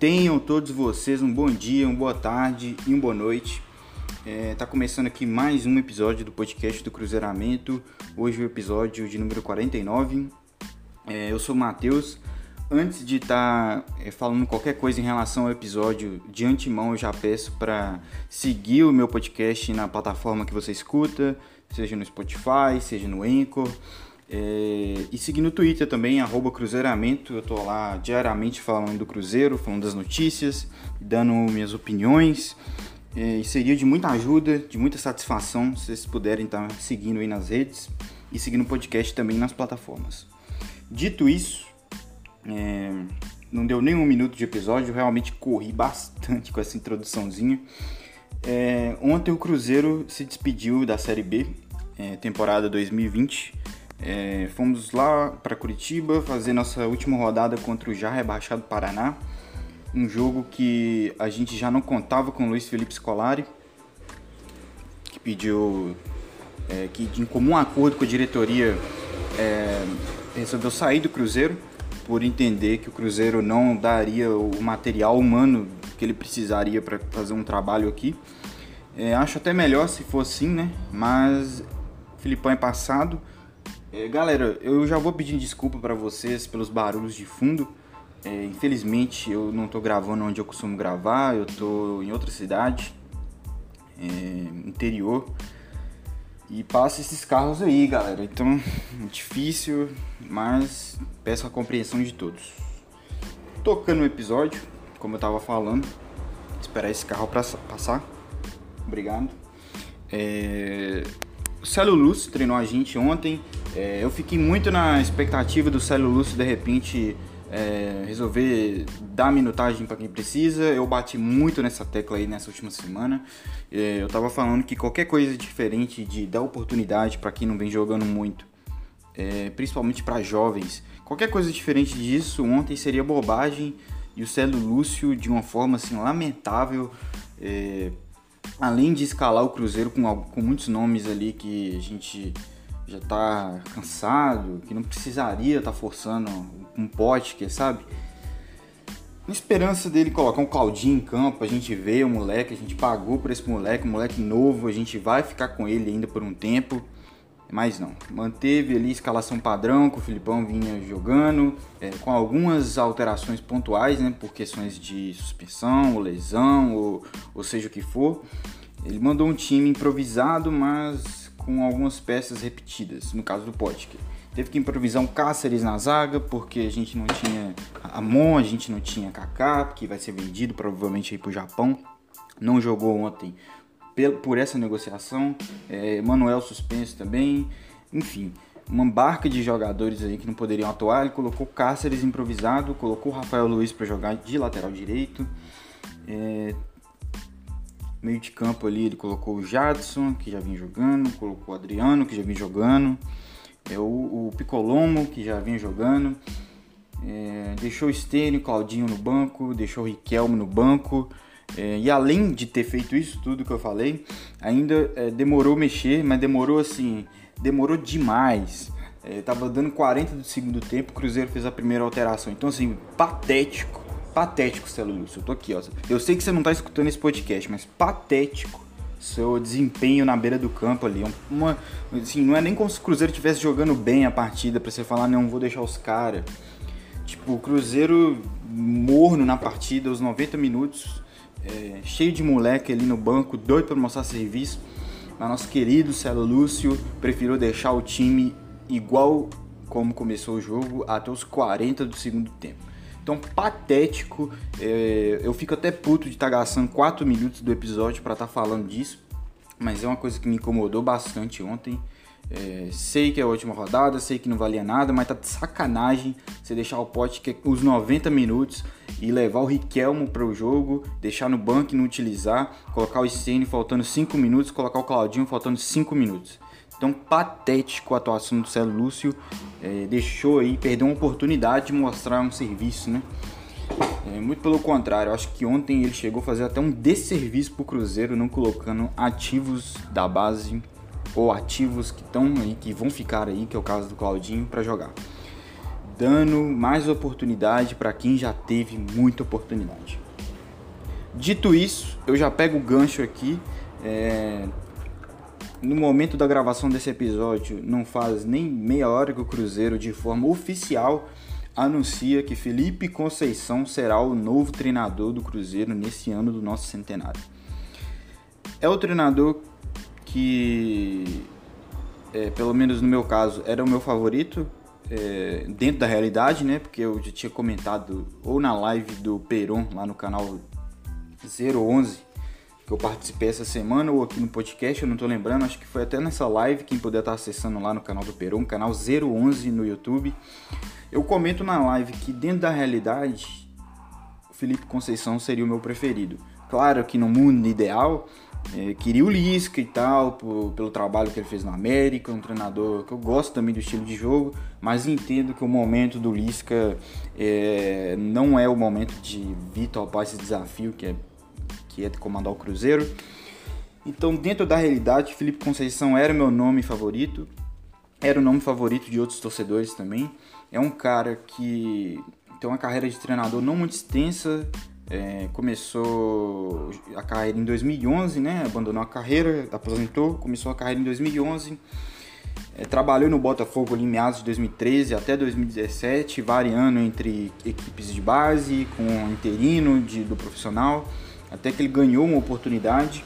Tenham todos vocês um bom dia, uma boa tarde e uma boa noite. É, tá começando aqui mais um episódio do podcast do Cruzeiramento. Hoje é o episódio de número 49. É, eu sou o Matheus. Antes de estar tá, é, falando qualquer coisa em relação ao episódio, de antemão eu já peço para seguir o meu podcast na plataforma que você escuta, seja no Spotify, seja no Anchor. É, e seguir no Twitter também, Cruzeiramento. Eu tô lá diariamente falando do Cruzeiro, falando das notícias, dando minhas opiniões. É, e seria de muita ajuda, de muita satisfação se vocês puderem estar tá seguindo aí nas redes e seguindo o podcast também nas plataformas. Dito isso, é, não deu nem um minuto de episódio, realmente corri bastante com essa introduçãozinha. É, ontem o Cruzeiro se despediu da Série B, é, temporada 2020 é, fomos lá para Curitiba fazer nossa última rodada contra o já rebaixado Paraná. Um jogo que a gente já não contava com o Luiz Felipe Scolari, que pediu é, que de comum acordo com a diretoria é, resolveu sair do Cruzeiro por entender que o Cruzeiro não daria o material humano que ele precisaria para fazer um trabalho aqui. É, acho até melhor se fosse assim, né? Mas Filipão é passado galera, eu já vou pedir desculpa para vocês pelos barulhos de fundo. É, infelizmente eu não tô gravando onde eu costumo gravar, eu tô em outra cidade, é, interior. E passa esses carros aí, galera. Então, difícil, mas peço a compreensão de todos. Tocando o episódio, como eu tava falando, esperar esse carro pra passar. Obrigado. É... O Célio Lúcio treinou a gente ontem. É, eu fiquei muito na expectativa do Célio Lúcio de repente é, resolver dar minutagem para quem precisa. Eu bati muito nessa tecla aí nessa última semana. É, eu tava falando que qualquer coisa diferente de dar oportunidade para quem não vem jogando muito, é, principalmente para jovens, qualquer coisa diferente disso ontem seria bobagem. E o Célio Lúcio, de uma forma assim lamentável, é, além de escalar o Cruzeiro com, com muitos nomes ali que a gente já tá cansado, que não precisaria estar tá forçando um pote, que sabe? Na esperança dele colocar um Claudinho em campo, a gente vê o moleque, a gente pagou por esse moleque, um moleque novo, a gente vai ficar com ele ainda por um tempo. Mas não, manteve ali a escalação padrão que o Filipão vinha jogando, é, com algumas alterações pontuais, né, por questões de suspensão, ou lesão, ou, ou seja o que for. Ele mandou um time improvisado, mas com algumas peças repetidas, no caso do Potker. Teve que improvisar um Cáceres na zaga, porque a gente não tinha Amon, a gente não tinha Kaká, que vai ser vendido provavelmente aí pro Japão. Não jogou ontem por essa negociação. É, Manuel suspenso também. Enfim, uma barca de jogadores aí que não poderiam atuar. Ele colocou Cáceres improvisado, colocou Rafael Luiz para jogar de lateral direito. É, Meio de campo ali ele colocou o Jadson, que já vinha jogando, colocou o Adriano, que já vinha jogando, é, o, o Picolomo, que já vinha jogando, é, deixou o Stênio, Claudinho no banco, deixou o Riquelme no banco. É, e além de ter feito isso tudo que eu falei, ainda é, demorou mexer, mas demorou assim, demorou demais. É, tava dando 40 do segundo tempo, o Cruzeiro fez a primeira alteração. Então, assim, patético patético, Celo Lúcio. Eu tô aqui, ó. Eu sei que você não tá escutando esse podcast, mas patético seu desempenho na beira do campo ali. Uma, assim, não é nem como se o Cruzeiro estivesse jogando bem a partida para você falar, não, vou deixar os caras. Tipo, o Cruzeiro morno na partida, os 90 minutos, é, cheio de moleque ali no banco, doido para mostrar serviço. Mas nosso querido Celo Lúcio preferiu deixar o time igual como começou o jogo até os 40 do segundo tempo. Então, patético. É, eu fico até puto de estar tá gastando 4 minutos do episódio para estar tá falando disso. Mas é uma coisa que me incomodou bastante ontem. É, sei que é a última rodada, sei que não valia nada, mas tá de sacanagem você deixar o pote que é os 90 minutos e levar o Riquelmo para o jogo, deixar no banco e não utilizar, colocar o Stênio faltando 5 minutos, colocar o Claudinho faltando 5 minutos. Então, patético a atuação do Célio Lúcio. É, deixou aí, perdeu uma oportunidade de mostrar um serviço, né? É, muito pelo contrário, acho que ontem ele chegou a fazer até um desserviço pro Cruzeiro, não colocando ativos da base ou ativos que estão aí, que vão ficar aí, que é o caso do Claudinho, para jogar. dando mais oportunidade para quem já teve muita oportunidade. Dito isso, eu já pego o gancho aqui. É... No momento da gravação desse episódio, não faz nem meia hora que o Cruzeiro, de forma oficial, anuncia que Felipe Conceição será o novo treinador do Cruzeiro nesse ano do nosso centenário. É o treinador que, é, pelo menos no meu caso, era o meu favorito é, dentro da realidade, né? Porque eu já tinha comentado ou na live do Peron lá no canal 011 que eu participei essa semana ou aqui no podcast, eu não tô lembrando, acho que foi até nessa live, quem puder estar tá acessando lá no canal do Peron, canal 011 no YouTube. Eu comento na live que dentro da realidade, o Felipe Conceição seria o meu preferido. Claro que no mundo ideal, é, queria o Lisca e tal, por, pelo trabalho que ele fez no América, um treinador que eu gosto também do estilo de jogo, mas entendo que o momento do Lisca é, não é o momento de vir topar esse desafio que é que é de comandar o Cruzeiro. Então, dentro da realidade, Felipe Conceição era o meu nome favorito, era o nome favorito de outros torcedores também. É um cara que tem uma carreira de treinador não muito extensa, é, começou a carreira em 2011, né? Abandonou a carreira, aposentou, começou a carreira em 2011. É, trabalhou no Botafogo ali em meados de 2013 até 2017, variando entre equipes de base, com interino de, do profissional até que ele ganhou uma oportunidade.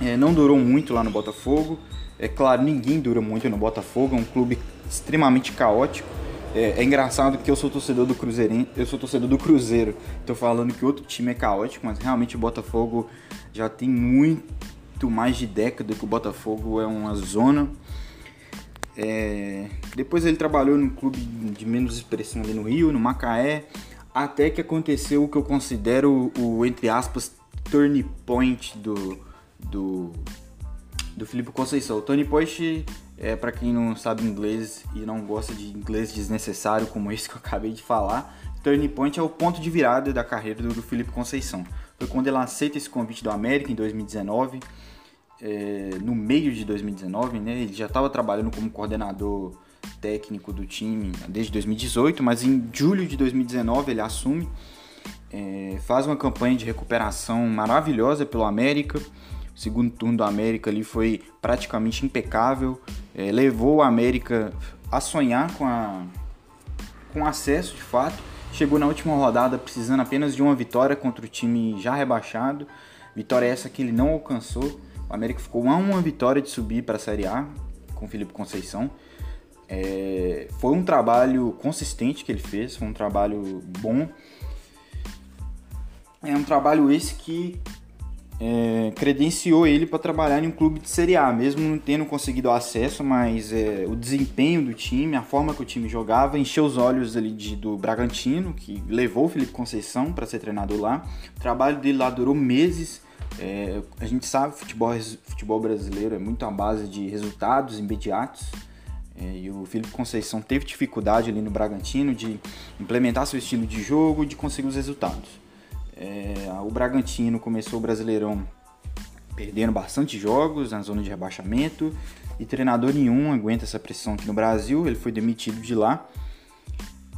É, não durou muito lá no Botafogo. É claro, ninguém dura muito no Botafogo, é um clube extremamente caótico. É, é engraçado que eu sou torcedor do Cruzeirense, eu sou torcedor do Cruzeiro. Tô falando que outro time é caótico, mas realmente o Botafogo já tem muito mais de década que o Botafogo é uma zona. É... Depois ele trabalhou num clube de menos expressão ali no Rio, no Macaé, até que aconteceu o que eu considero o, entre aspas, turning point do, do, do Felipe Conceição. O turning point, é, para quem não sabe inglês e não gosta de inglês desnecessário como esse que eu acabei de falar, turning point é o ponto de virada da carreira do, do Felipe Conceição. Foi quando ele aceita esse convite do América em 2019, é, no meio de 2019, né? Ele já estava trabalhando como coordenador técnico do time desde 2018, mas em julho de 2019 ele assume, é, faz uma campanha de recuperação maravilhosa pelo América. O segundo turno do América ali foi praticamente impecável, é, levou o América a sonhar com, a, com acesso de fato. Chegou na última rodada precisando apenas de uma vitória contra o time já rebaixado. Vitória essa que ele não alcançou. O América ficou a uma vitória de subir para a Série A com o Felipe Conceição. É, foi um trabalho consistente que ele fez, foi um trabalho bom. É um trabalho esse que é, credenciou ele para trabalhar em um clube de Série A, mesmo não tendo conseguido acesso, mas é, o desempenho do time, a forma que o time jogava, encheu os olhos ali de, do Bragantino, que levou o Felipe Conceição para ser treinador lá. O trabalho dele lá durou meses. É, a gente sabe futebol, futebol brasileiro é muito à base de resultados imediatos. É, e o Felipe Conceição teve dificuldade ali no Bragantino de implementar seu estilo de jogo, de conseguir os resultados. É, o Bragantino começou o Brasileirão perdendo bastante jogos na zona de rebaixamento e treinador nenhum aguenta essa pressão aqui no Brasil. Ele foi demitido de lá.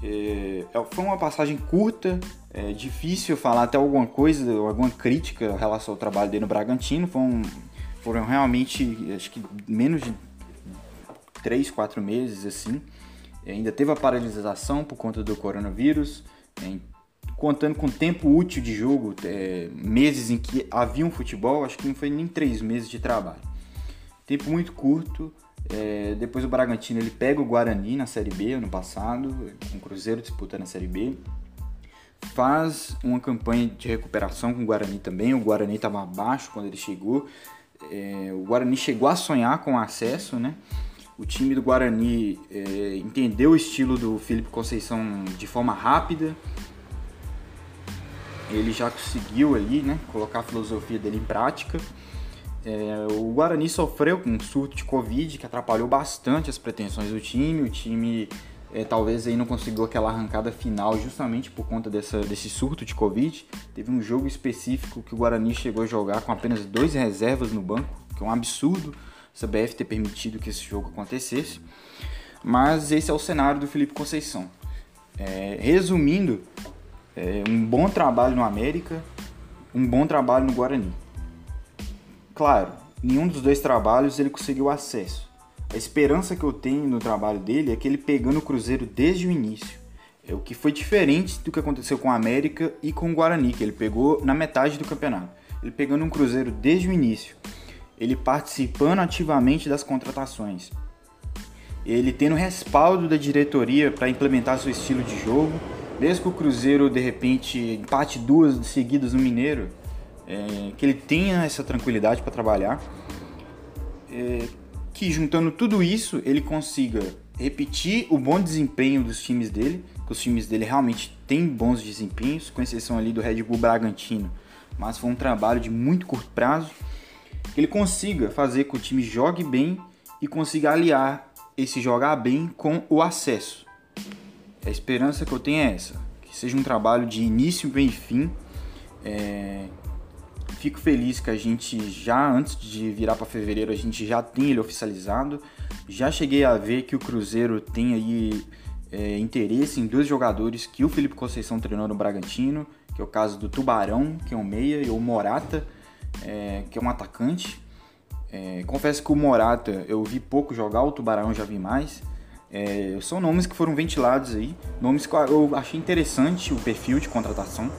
É, é foi uma passagem curta, é difícil falar até alguma coisa, alguma crítica em relação ao trabalho dele no Bragantino. Foram, foram realmente, acho que menos de três, quatro meses assim. Ainda teve a paralisação por conta do coronavírus, é, contando com tempo útil de jogo, é, meses em que havia um futebol, acho que não foi nem três meses de trabalho. Tempo muito curto. É, depois o Bragantino ele pega o Guarani na Série B ano passado, com o Cruzeiro disputando a Série B. Faz uma campanha de recuperação com o Guarani também. O Guarani estava abaixo quando ele chegou. É, o Guarani chegou a sonhar com acesso, né? O time do Guarani é, entendeu o estilo do Felipe Conceição de forma rápida. Ele já conseguiu ali, né, colocar a filosofia dele em prática. É, o Guarani sofreu com um surto de Covid que atrapalhou bastante as pretensões do time. O time é, talvez aí não conseguiu aquela arrancada final justamente por conta dessa, desse surto de Covid. Teve um jogo específico que o Guarani chegou a jogar com apenas dois reservas no banco, que é um absurdo CBF ter permitido que esse jogo acontecesse. Mas esse é o cenário do Felipe Conceição. É, resumindo, é, um bom trabalho no América, um bom trabalho no Guarani. Claro, nenhum dos dois trabalhos ele conseguiu acesso. A esperança que eu tenho no trabalho dele é que ele pegando o Cruzeiro desde o início. É o que foi diferente do que aconteceu com o América e com o Guarani, que ele pegou na metade do campeonato. Ele pegando um Cruzeiro desde o início. Ele participando ativamente das contratações. Ele tendo respaldo da diretoria para implementar seu estilo de jogo. Mesmo que o Cruzeiro de repente empate duas seguidas no Mineiro, é, que ele tenha essa tranquilidade para trabalhar. É, que juntando tudo isso ele consiga repetir o bom desempenho dos times dele, que os times dele realmente têm bons desempenhos, com exceção ali do Red Bull Bragantino, mas foi um trabalho de muito curto prazo, que ele consiga fazer que o time jogue bem e consiga aliar esse jogar bem com o acesso. A esperança que eu tenho é essa, que seja um trabalho de início, meio e fim. É... Fico feliz que a gente já antes de virar para fevereiro a gente já tem ele oficializado. Já cheguei a ver que o Cruzeiro tem aí é, interesse em dois jogadores que o Felipe Conceição treinou no Bragantino, que é o caso do Tubarão, que é um meia, e o Morata, é, que é um atacante. É, confesso que o Morata eu vi pouco jogar, o Tubarão já vi mais. É, são nomes que foram ventilados aí, nomes que eu achei interessante o perfil de contratação.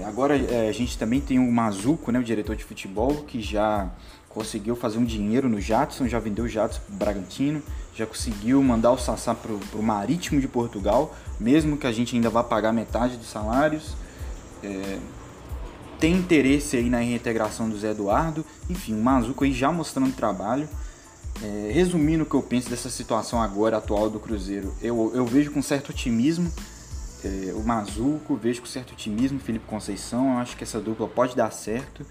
É, agora é, a gente também tem o Mazuco, né, o diretor de futebol, que já conseguiu fazer um dinheiro no Jadson, já vendeu o Jadson para o Bragantino, já conseguiu mandar o Sassá para o Marítimo de Portugal, mesmo que a gente ainda vá pagar metade dos salários. É, tem interesse aí na reintegração do Zé Eduardo, enfim, o Mazuco aí já mostrando trabalho. É, resumindo o que eu penso dessa situação agora atual do Cruzeiro, eu, eu vejo com certo otimismo é, o Mazuco, vejo com certo otimismo o Felipe Conceição, eu acho que essa dupla pode dar certo.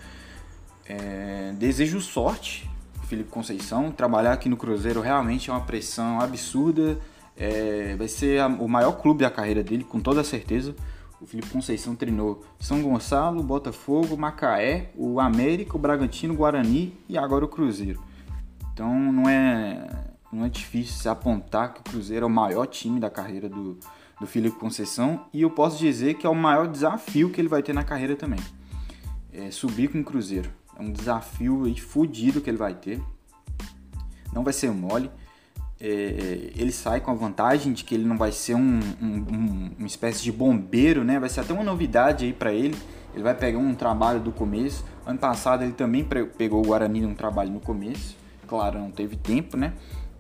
É, desejo sorte Felipe Conceição, trabalhar aqui no Cruzeiro realmente é uma pressão absurda, é, vai ser a, o maior clube da carreira dele, com toda certeza. O Felipe Conceição treinou São Gonçalo, Botafogo, Macaé, o América, o Bragantino, o Guarani e agora o Cruzeiro. Então não é, não é difícil se apontar que o Cruzeiro é o maior time da carreira do, do Felipe Conceição e eu posso dizer que é o maior desafio que ele vai ter na carreira também. É subir com o Cruzeiro. É um desafio aí fodido que ele vai ter. Não vai ser mole é, ele sai com a vantagem de que ele não vai ser um, um, um, uma espécie de bombeiro, né? Vai ser até uma novidade aí para ele. Ele vai pegar um trabalho do começo. Ano passado ele também pegou o Guarani num trabalho no começo. Claro, não teve tempo, né?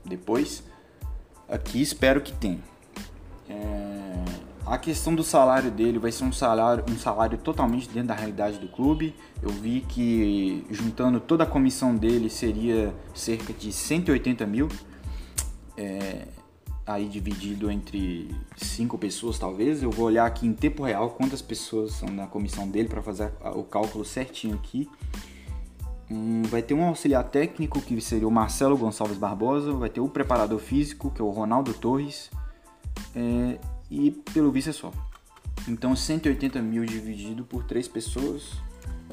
Depois. Aqui espero que tenha. É... A questão do salário dele vai ser um salário, um salário totalmente dentro da realidade do clube. Eu vi que juntando toda a comissão dele seria cerca de 180 mil é, aí dividido entre cinco pessoas talvez. Eu vou olhar aqui em tempo real quantas pessoas são na comissão dele para fazer o cálculo certinho aqui. Hum, vai ter um auxiliar técnico que seria o Marcelo Gonçalves Barbosa, vai ter o preparador físico que é o Ronaldo Torres é, e pelo visto é só. Então 180 mil dividido por três pessoas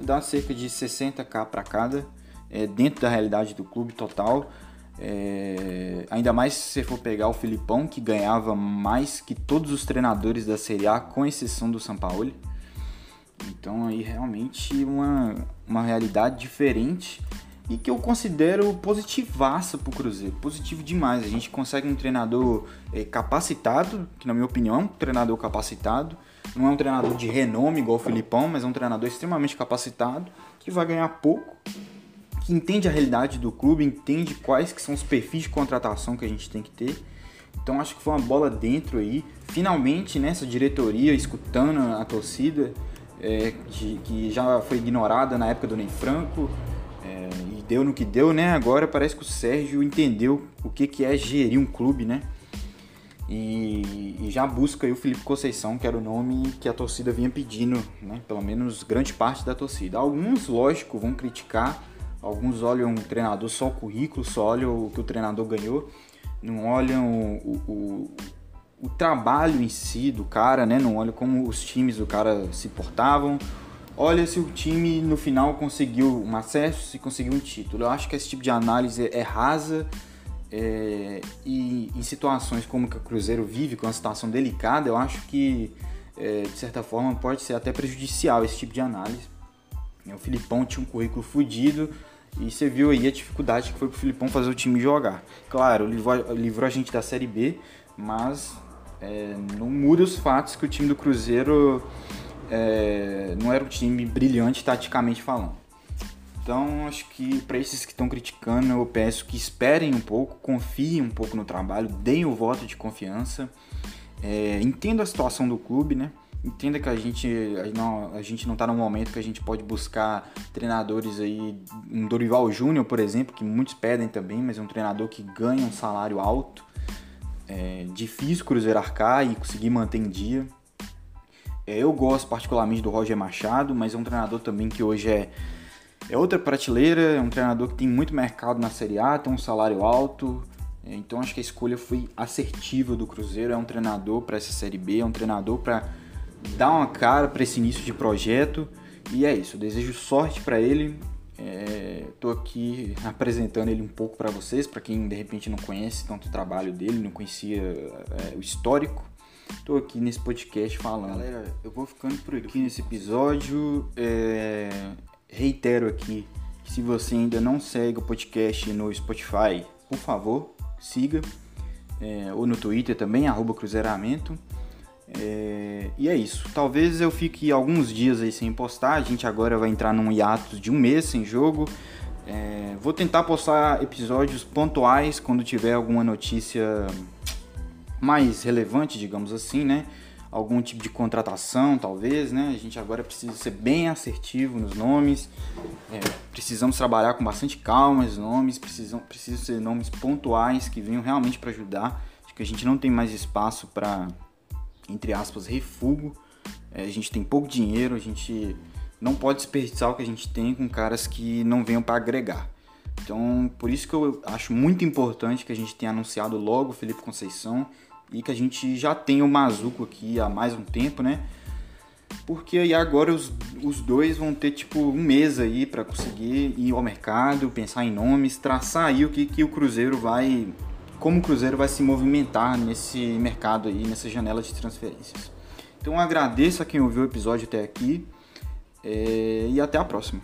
dá cerca de 60k para cada, é, dentro da realidade do clube total. É, ainda mais se você for pegar o Filipão, que ganhava mais que todos os treinadores da Série A, com exceção do Sampaoli. Então aí realmente uma, uma realidade diferente e que eu considero positivaça para o Cruzeiro. Positivo demais. A gente consegue um treinador é, capacitado, que na minha opinião é um treinador capacitado. Não é um treinador de renome igual o Filipão, mas é um treinador extremamente capacitado, que vai ganhar pouco que entende a realidade do clube, entende quais que são os perfis de contratação que a gente tem que ter. Então acho que foi uma bola dentro aí. Finalmente nessa diretoria escutando a torcida, é, que, que, já foi ignorada na época do Ney Franco, é, e deu no que deu, né? Agora parece que o Sérgio entendeu o que, que é gerir um clube, né? E, e, já busca o Felipe Conceição, que era o nome que a torcida vinha pedindo, né? Pelo menos grande parte da torcida. Alguns, lógico, vão criticar Alguns olham o treinador só o currículo, só olham o que o treinador ganhou, não olham o, o, o trabalho em si do cara, né? Não olham como os times do cara se portavam. Olha se o time no final conseguiu um acesso, se conseguiu um título. Eu acho que esse tipo de análise é rasa, É, e em situações como que o Cruzeiro vive, com uma situação delicada, eu acho que, é, de certa forma, pode ser até prejudicial esse tipo de análise. O Filipão tinha um currículo fodido e você viu aí a dificuldade que foi pro Filipão fazer o time jogar. Claro, livrou, livrou a gente da Série B, mas é, não muda os fatos que o time do Cruzeiro é, não era um time brilhante taticamente falando. Então, acho que para esses que estão criticando, eu peço que esperem um pouco, confiem um pouco no trabalho, deem o voto de confiança, é, entenda a situação do clube, né? Entenda que a gente não, a gente não tá num momento que a gente pode buscar treinadores aí, um Dorival Júnior, por exemplo, que muitos pedem também, mas é um treinador que ganha um salário alto. É difícil Cruzeiro arcar e conseguir manter em dia. É, eu gosto particularmente do Roger Machado, mas é um treinador também que hoje é, é outra prateleira, é um treinador que tem muito mercado na Série A, tem um salário alto. É, então acho que a escolha foi assertiva do Cruzeiro. É um treinador para essa Série B, é um treinador para dar uma cara para esse início de projeto. E é isso, eu desejo sorte para ele. Estou é, aqui apresentando ele um pouco para vocês, para quem de repente não conhece tanto o trabalho dele, não conhecia é, o histórico. Estou aqui nesse podcast falando. Galera, eu vou ficando por aqui nesse episódio. É, reitero aqui que se você ainda não segue o podcast no Spotify, por favor, siga. É, ou no Twitter também, arroba Cruzeiramento. É, e é isso. Talvez eu fique alguns dias aí sem postar. A gente agora vai entrar num hiatus de um mês sem jogo. É, vou tentar postar episódios pontuais quando tiver alguma notícia mais relevante, digamos assim, né? Algum tipo de contratação, talvez, né? A gente agora precisa ser bem assertivo nos nomes. É, precisamos trabalhar com bastante calma os nomes. Precisam, precisam ser nomes pontuais que venham realmente para ajudar. Acho que a gente não tem mais espaço para entre aspas, refugo. É, a gente tem pouco dinheiro, a gente não pode desperdiçar o que a gente tem com caras que não venham para agregar. Então, por isso que eu acho muito importante que a gente tenha anunciado logo o Felipe Conceição e que a gente já tenha o Mazuco aqui há mais um tempo, né? Porque aí agora os, os dois vão ter tipo um mês aí para conseguir ir ao mercado, pensar em nomes, traçar aí o que, que o Cruzeiro vai como o Cruzeiro vai se movimentar nesse mercado aí, nessa janela de transferências. Então agradeço a quem ouviu o episódio até aqui é, e até a próxima.